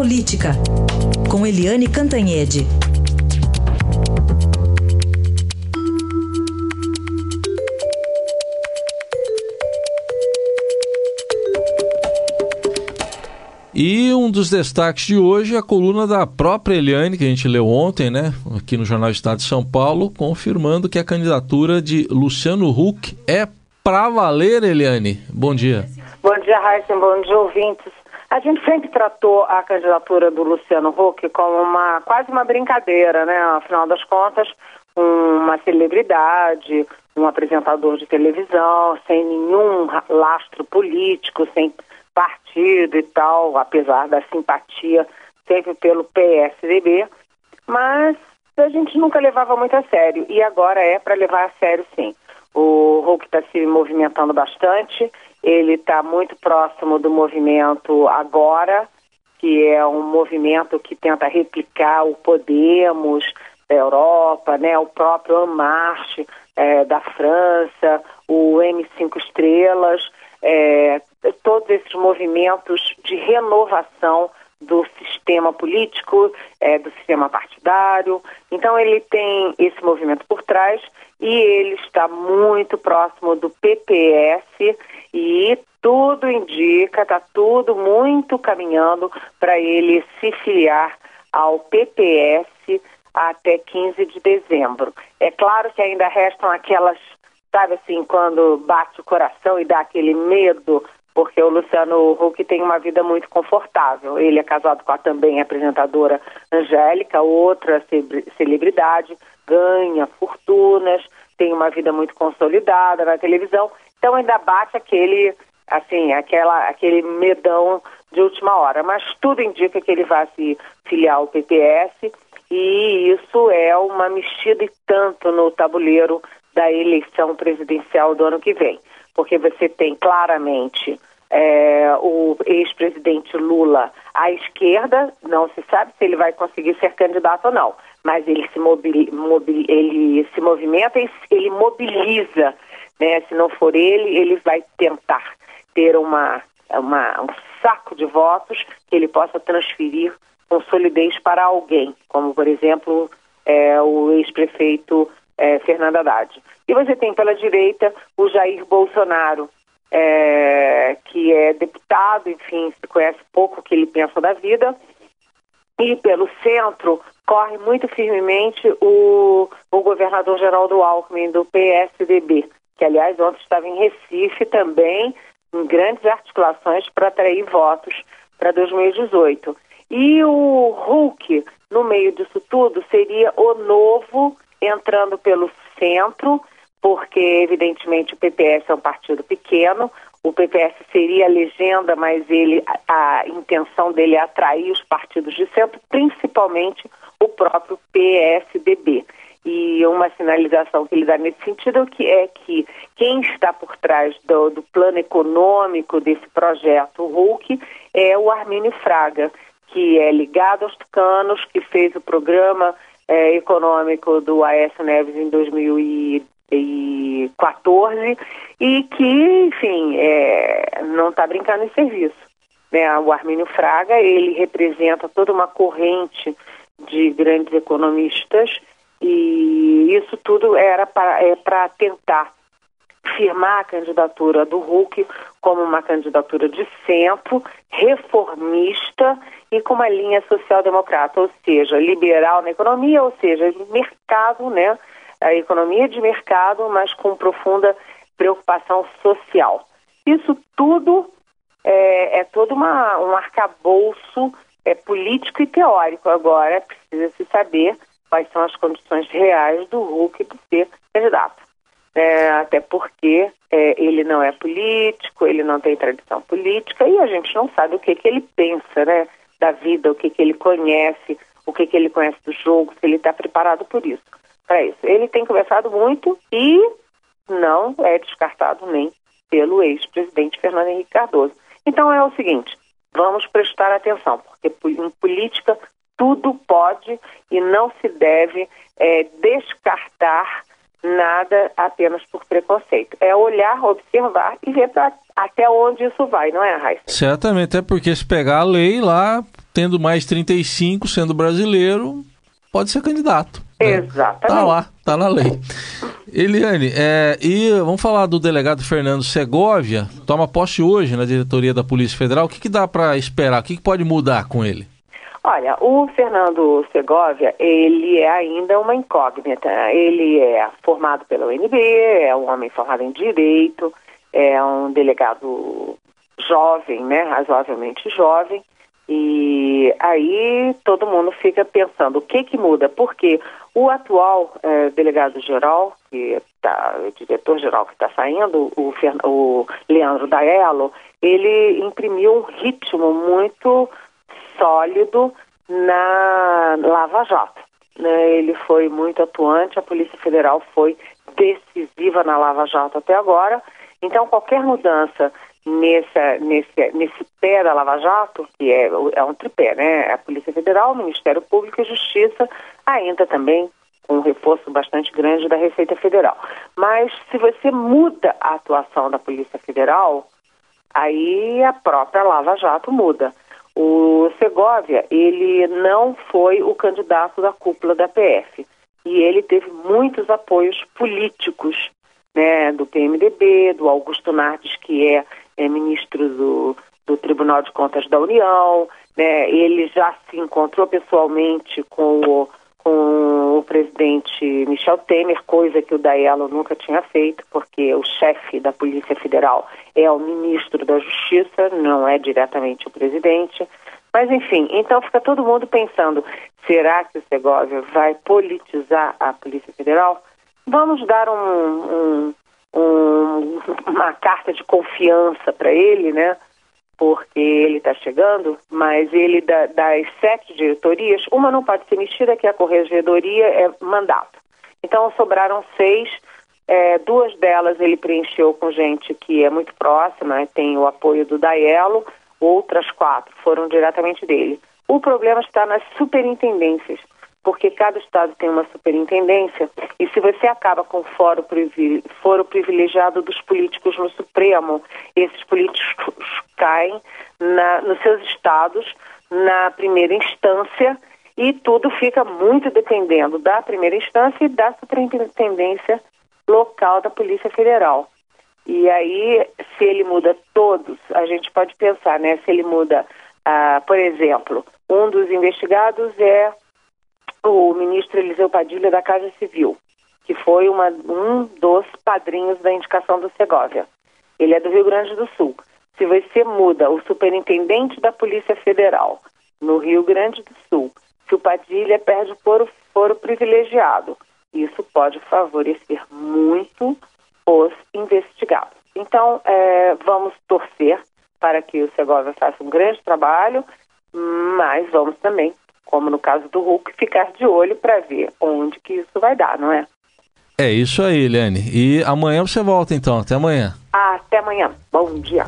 Política, com Eliane Cantanhede. E um dos destaques de hoje é a coluna da própria Eliane, que a gente leu ontem, né, aqui no Jornal Estado de São Paulo, confirmando que a candidatura de Luciano Huck é pra valer, Eliane. Bom dia. Bom dia, Raíssa. Bom dia, ouvintes. A gente sempre tratou a candidatura do Luciano Huck como uma quase uma brincadeira, né? Afinal das contas, uma celebridade, um apresentador de televisão, sem nenhum lastro político, sem partido e tal, apesar da simpatia sempre pelo PSDB, mas a gente nunca levava muito a sério e agora é para levar a sério sim. O Hulk está se movimentando bastante, ele está muito próximo do movimento Agora, que é um movimento que tenta replicar o Podemos da Europa, né, o próprio En Marche é, da França, o M5 Estrelas, é, todos esses movimentos de renovação do sistema político, é, do sistema partidário. Então ele tem esse movimento por trás e ele está muito próximo do PPS e tudo indica, está tudo muito caminhando para ele se filiar ao PPS até 15 de dezembro. É claro que ainda restam aquelas sabe assim, quando bate o coração e dá aquele medo, porque o Luciano Huck tem uma vida muito confortável. Ele é casado com a também apresentadora Angélica, outra celebridade, ganha fortunas, tem uma vida muito consolidada na televisão. Então ainda bate aquele, assim, aquela, aquele medão de última hora. Mas tudo indica que ele vai se filiar ao PPS e isso é uma mexida e tanto no tabuleiro da eleição presidencial do ano que vem, porque você tem claramente é, o ex-presidente Lula à esquerda, não se sabe se ele vai conseguir ser candidato ou não, mas ele se, mobili, ele se movimenta e ele mobiliza, né? Se não for ele, ele vai tentar ter uma, uma, um saco de votos que ele possa transferir com solidez para alguém, como por exemplo é, o ex-prefeito é, Fernando Haddad. E você tem pela direita o Jair Bolsonaro, é, que é deputado, enfim, se conhece pouco o que ele pensa da vida. E pelo centro corre muito firmemente o, o governador Geraldo Alckmin, do PSDB, que aliás ontem estava em Recife também, em grandes articulações para atrair votos para 2018. E o Hulk, no meio disso tudo, seria o novo entrando pelo centro, porque evidentemente o PPS é um partido pequeno, o PPS seria a legenda, mas ele a, a intenção dele é atrair os partidos de centro, principalmente o próprio PSDB. E uma sinalização que ele dá nesse sentido é que quem está por trás do, do plano econômico desse projeto Hulk é o Armínio Fraga, que é ligado aos tucanos, que fez o programa é, econômico do Aécio Neves em 2014 e que, enfim, é, não está brincando em serviço. Né? O Armínio Fraga, ele representa toda uma corrente de grandes economistas isso tudo era para é, tentar firmar a candidatura do Hulk como uma candidatura de centro, reformista e com uma linha social-democrata, ou seja, liberal na economia, ou seja, mercado, né? A economia de mercado, mas com profunda preocupação social. Isso tudo é, é todo uma, um arcabouço é, político e teórico. Agora precisa se saber quais são as condições reais do Hulk de ser candidato é, até porque é, ele não é político, ele não tem tradição política e a gente não sabe o que, que ele pensa né, da vida, o que, que ele conhece, o que, que ele conhece do jogo, se ele está preparado por isso. Para isso. Ele tem conversado muito e não é descartado nem pelo ex-presidente Fernando Henrique Cardoso. Então é o seguinte, vamos prestar atenção, porque em política tudo pode e não se deve é, descartar nada apenas por preconceito. É olhar, observar e ver pra, até onde isso vai, não é, Raíssa? Certamente, é porque se pegar a lei lá, tendo mais 35, sendo brasileiro, pode ser candidato. Né? Exatamente. Tá lá, tá na lei. Eliane, é, e vamos falar do delegado Fernando Segovia, toma posse hoje na diretoria da Polícia Federal. O que, que dá para esperar? O que, que pode mudar com ele? Olha, o Fernando Segovia, ele é ainda uma incógnita. Ele é formado pela UNB, é um homem formado em Direito, é um delegado jovem, né, razoavelmente jovem, e aí todo mundo fica pensando o que que muda, porque o atual é, delegado-geral, que tá, diretor-geral que está saindo, o, o Leandro Daello, ele imprimiu um ritmo muito sólido na Lava Jato. Né? Ele foi muito atuante, a Polícia Federal foi decisiva na Lava Jato até agora. Então, qualquer mudança nessa, nesse, nesse pé da Lava Jato, que é, é um tripé, né? A Polícia Federal, o Ministério Público e Justiça, ainda também com um reforço bastante grande da Receita Federal. Mas se você muda a atuação da Polícia Federal, aí a própria Lava Jato muda. O Segovia, ele não foi o candidato da cúpula da PF e ele teve muitos apoios políticos, né, do PMDB, do Augusto Nardes, que é é ministro do, do Tribunal de Contas da União, né? ele já se encontrou pessoalmente com o, com o presidente Michel Temer, coisa que o Daelo nunca tinha feito, porque o chefe da Polícia Federal é o ministro da Justiça, não é diretamente o presidente. Mas, enfim, então fica todo mundo pensando: será que o Segovia vai politizar a Polícia Federal? Vamos dar um, um, um, uma carta de confiança para ele, né? Porque ele está chegando, mas ele da, das sete diretorias, uma não pode ser mexida, que é a corregedoria é mandato. Então sobraram seis, é, duas delas ele preencheu com gente que é muito próxima, né? tem o apoio do Daelo, outras quatro foram diretamente dele. O problema está nas superintendências porque cada estado tem uma superintendência, e se você acaba com foro, foro privilegiado dos políticos no Supremo, esses políticos caem na, nos seus estados na primeira instância e tudo fica muito dependendo da primeira instância e da superintendência local da Polícia Federal. E aí, se ele muda todos, a gente pode pensar, né? Se ele muda, ah, por exemplo, um dos investigados é o ministro Eliseu Padilha da Casa Civil, que foi uma, um dos padrinhos da indicação do Segovia. Ele é do Rio Grande do Sul. Se você muda o superintendente da Polícia Federal no Rio Grande do Sul, se o Padilha perde o foro, privilegiado, isso pode favorecer muito os investigados. Então, é, vamos torcer para que o Segovia faça um grande trabalho, mas vamos também como no caso do Hulk, ficar de olho para ver onde que isso vai dar, não é? É isso aí, Eliane. E amanhã você volta então. Até amanhã. Até amanhã. Bom dia.